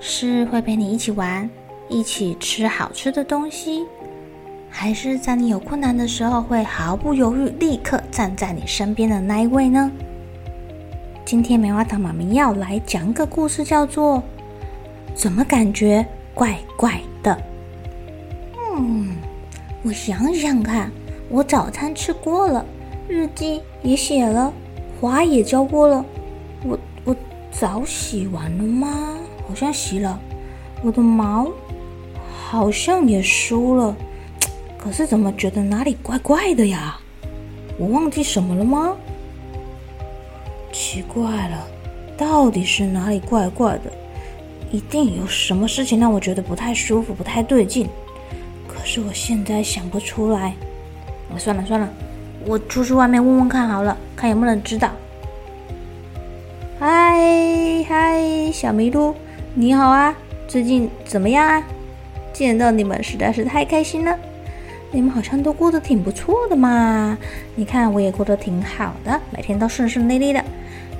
是会陪你一起玩，一起吃好吃的东西，还是在你有困难的时候会毫不犹豫立刻站在你身边的那一位呢？今天棉花糖妈咪要来讲个故事，叫做“怎么感觉怪怪的”。嗯，我想想看，我早餐吃过了，日记也写了，花也浇过了，我我澡洗完了吗？好像洗了，我的毛好像也梳了，可是怎么觉得哪里怪怪的呀？我忘记什么了吗？奇怪了，到底是哪里怪怪的？一定有什么事情让我觉得不太舒服、不太对劲。可是我现在想不出来。算了算了，我出去外面问问看好了，看有没有人知道。嗨嗨，小麋鹿。你好啊，最近怎么样啊？见到你们实在是太开心了。你们好像都过得挺不错的嘛。你看我也过得挺好的，每天都顺顺利利的，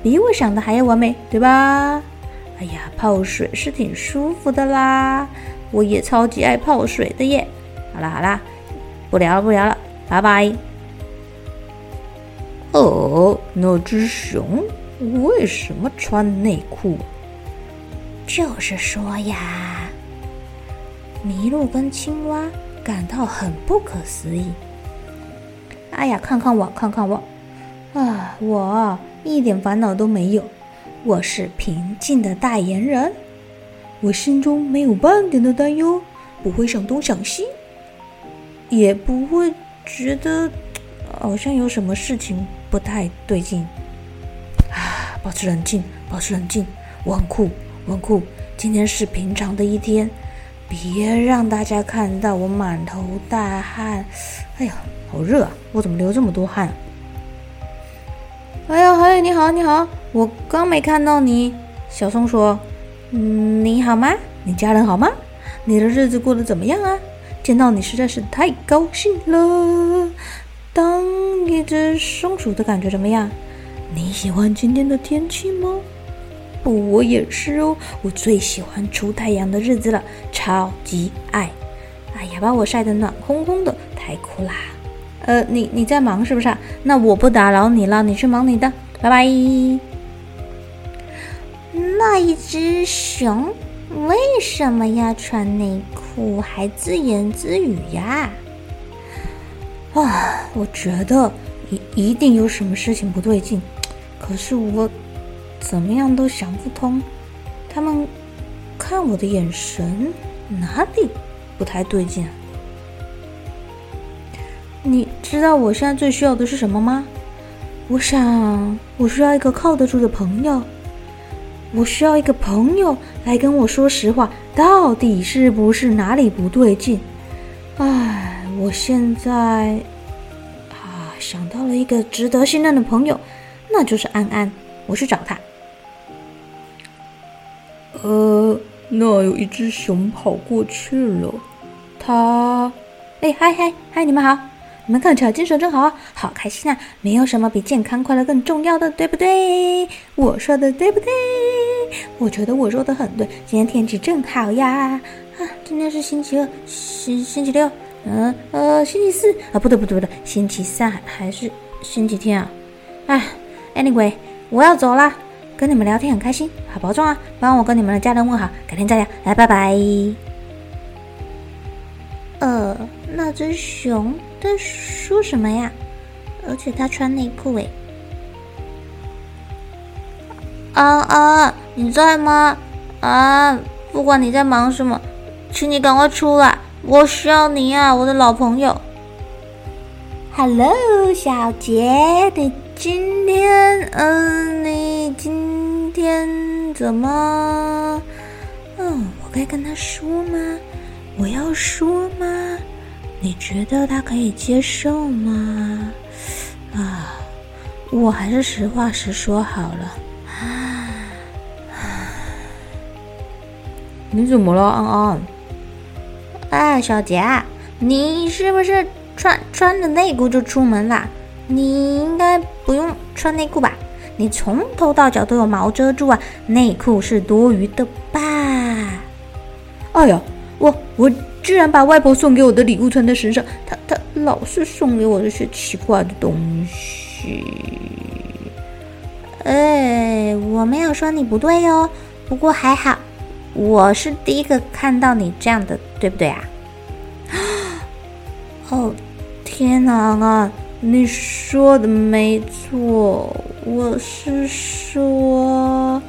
比我想的还要完美，对吧？哎呀，泡水是挺舒服的啦，我也超级爱泡水的耶。好啦好啦，不聊了不聊了，拜拜。哦，那只熊为什么穿内裤？就是说呀，麋鹿跟青蛙感到很不可思议。哎呀，看看我，看看我，啊，我一点烦恼都没有，我是平静的代言人，我心中没有半点的担忧，不会想东想西，也不会觉得好像有什么事情不太对劲。啊，保持冷静，保持冷静，我很酷。文酷，今天是平常的一天，别让大家看到我满头大汗。哎呀，好热啊！我怎么流这么多汗？哎呀，嘿，你好，你好，我刚没看到你。小松鼠，嗯，你好吗？你家人好吗？你的日子过得怎么样啊？见到你实在是太高兴了。当一只松鼠的感觉怎么样？你喜欢今天的天气吗？我也是哦，我最喜欢出太阳的日子了，超级爱。哎呀，把我晒得暖烘烘的，太酷啦！呃，你你在忙是不是啊？那我不打扰你了，你去忙你的，拜拜。那一只熊为什么要穿内裤还自言自语呀？啊，我觉得一一定有什么事情不对劲，可是我。怎么样都想不通，他们看我的眼神哪里不太对劲？你知道我现在最需要的是什么吗？我想我需要一个靠得住的朋友，我需要一个朋友来跟我说实话，到底是不是哪里不对劲？哎，我现在啊想到了一个值得信任的朋友，那就是安安，我去找他。呃，那有一只熊跑过去了，它，哎，嗨嗨嗨，你们好，你们看起来精神真好啊，好开心啊！没有什么比健康快乐更重要的，对不对？我说的对不对？我觉得我说的很对。今天天气真好呀！啊，今天是星期二，星星期六，嗯呃，星期四啊，不对不对不对，星期三还是星期天啊？哎，anyway，我要走啦。跟你们聊天很开心，好保重啊！帮我跟你们的家人问好，改天再聊，来，拜拜。呃，那只熊在说什么呀？而且它穿内裤诶。啊啊，你在吗？啊，不管你在忙什么，请你赶快出来，我需要你啊，我的老朋友。Hello，小杰，你今天，嗯，你今天怎么？嗯，我该跟他说吗？我要说吗？你觉得他可以接受吗？啊，我还是实话实说好了。你怎么了，安安？哎，小杰，你是不是？穿穿着内裤就出门啦？你应该不用穿内裤吧？你从头到脚都有毛遮住啊，内裤是多余的吧？哎呀，我我居然把外婆送给我的礼物穿在身上，她她老是送给我这些奇怪的东西。哎，我没有说你不对哟，不过还好，我是第一个看到你这样的，对不对啊？哦。天呐啊！你说的没错，我是说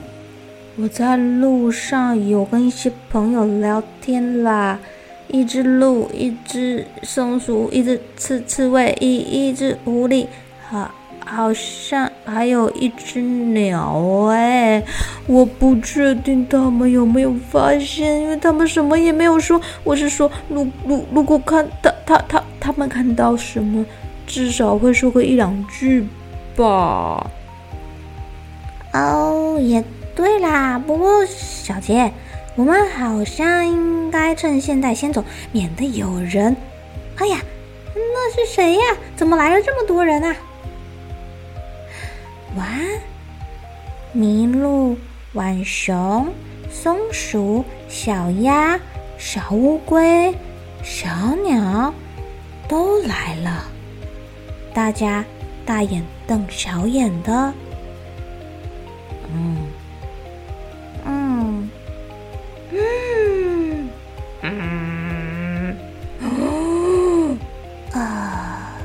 我在路上有跟一些朋友聊天啦，一只鹿，一只松鼠，一只刺刺猬，一一只狐狸，好，好像还有一只鸟哎，我不确定他们有没有发现，因为他们什么也没有说。我是说，如如如果看他他他。他们看到什么，至少会说个一两句吧。哦，也对啦。不过小杰，我们好像应该趁现在先走，免得有人。哎呀，那是谁呀？怎么来了这么多人啊？哇，麋鹿、浣熊、松鼠、小鸭、小乌龟、小鸟。都来了，大家大眼瞪小眼的，嗯，嗯，嗯，嗯，哦，啊，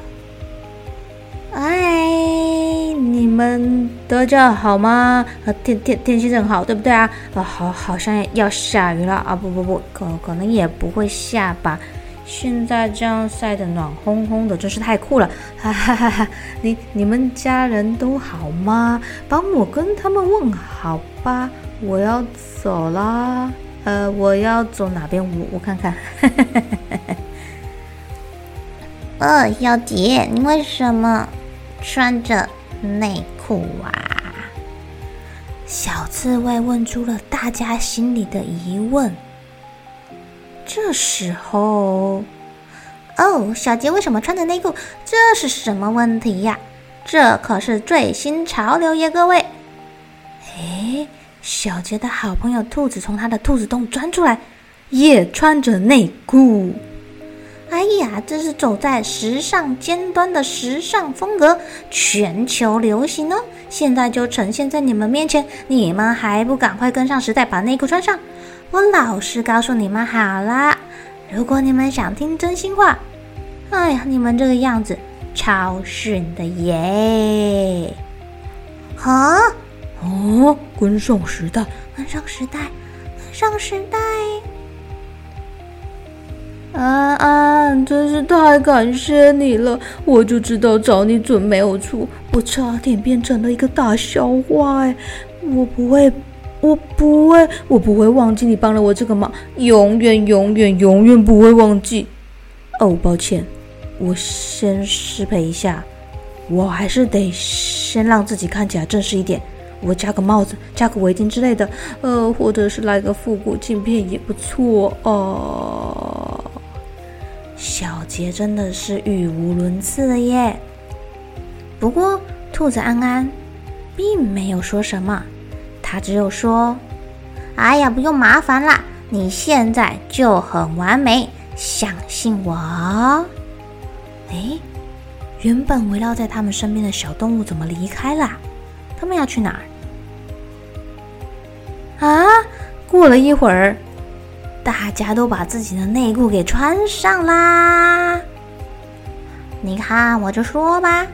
哎，你们得着好吗？天天天气正好，对不对啊？啊，好，好像要下雨了啊！不不不，可可能也不会下吧。现在这样晒得暖烘烘的，真是太酷了！哈哈哈哈！你你们家人都好吗？帮我跟他们问好吧，我要走啦。呃，我要走哪边？我我看看。呃，小杰，你为什么穿着内裤啊？小刺猬问出了大家心里的疑问。这时候，哦，小杰为什么穿着内裤？这是什么问题呀？这可是最新潮流耶，各位！哎，小杰的好朋友兔子从他的兔子洞钻出来，也穿着内裤。哎呀，这是走在时尚尖端的时尚风格，全球流行哦！现在就呈现在你们面前，你们还不赶快跟上时代，把内裤穿上？我老实告诉你们好了，如果你们想听真心话，哎呀，你们这个样子超逊的耶！啊？哦，跟上时代，跟上时代，跟上时代！安安，真是太感谢你了，我就知道找你准没有错，我差点变成了一个大笑话哎，我不会。我不会，我不会忘记你帮了我这个忙，永远、永远、永远不会忘记。哦，抱歉，我先失陪一下，我还是得先让自己看起来正式一点。我加个帽子，加个围巾之类的，呃，或者是来个复古镜片也不错哦。小杰真的是语无伦次了耶。不过，兔子安安并没有说什么。他只有说：“哎呀，不用麻烦啦，你现在就很完美，相信我。”哎，原本围绕在他们身边的小动物怎么离开了？他们要去哪儿？啊过了？一会儿，大家都把自己的内裤给穿上啦。你看，我就说吧，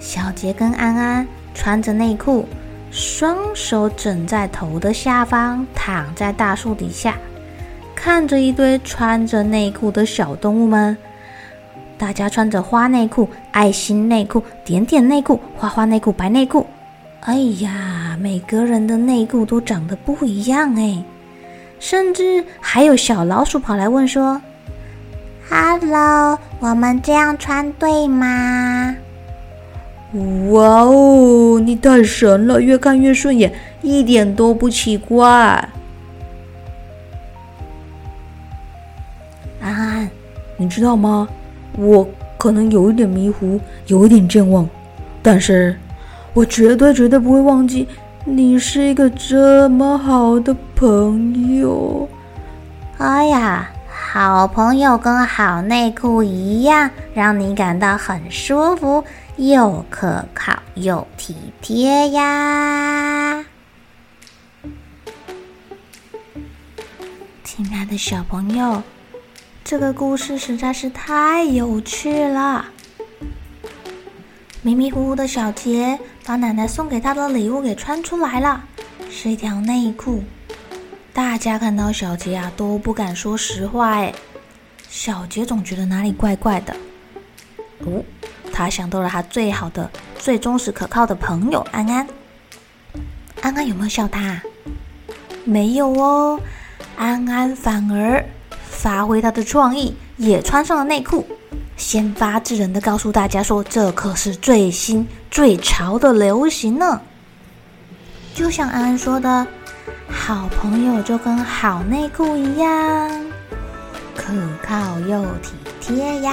小杰跟安安穿着内裤，双手枕在头的下方，躺在大树底下，看着一堆穿着内裤的小动物们。大家穿着花内裤、爱心内裤、点点内裤、花花内裤、白内裤。哎呀，每个人的内裤都长得不一样哎，甚至还有小老鼠跑来问说：“Hello，我们这样穿对吗？”哇哦，你太神了，越看越顺眼，一点都不奇怪。安安，你知道吗？我可能有一点迷糊，有一点健忘，但是我绝对绝对不会忘记你是一个这么好的朋友。哎呀，好朋友跟好内裤一样，让你感到很舒服，又可靠又体贴呀！亲爱的小朋友。这个故事实在是太有趣了。迷迷糊糊的小杰把奶奶送给他的礼物给穿出来了，是一条内裤。大家看到小杰啊，都不敢说实话。哎，小杰总觉得哪里怪怪的。哦，他想到了他最好的、最忠实可靠的朋友安安。安安有没有笑他？没有哦，安安反而。发挥他的创意，也穿上了内裤，先发制人的告诉大家说：“这可是最新最潮的流行呢。”就像安安说的：“好朋友就跟好内裤一样，可靠又体贴呀。”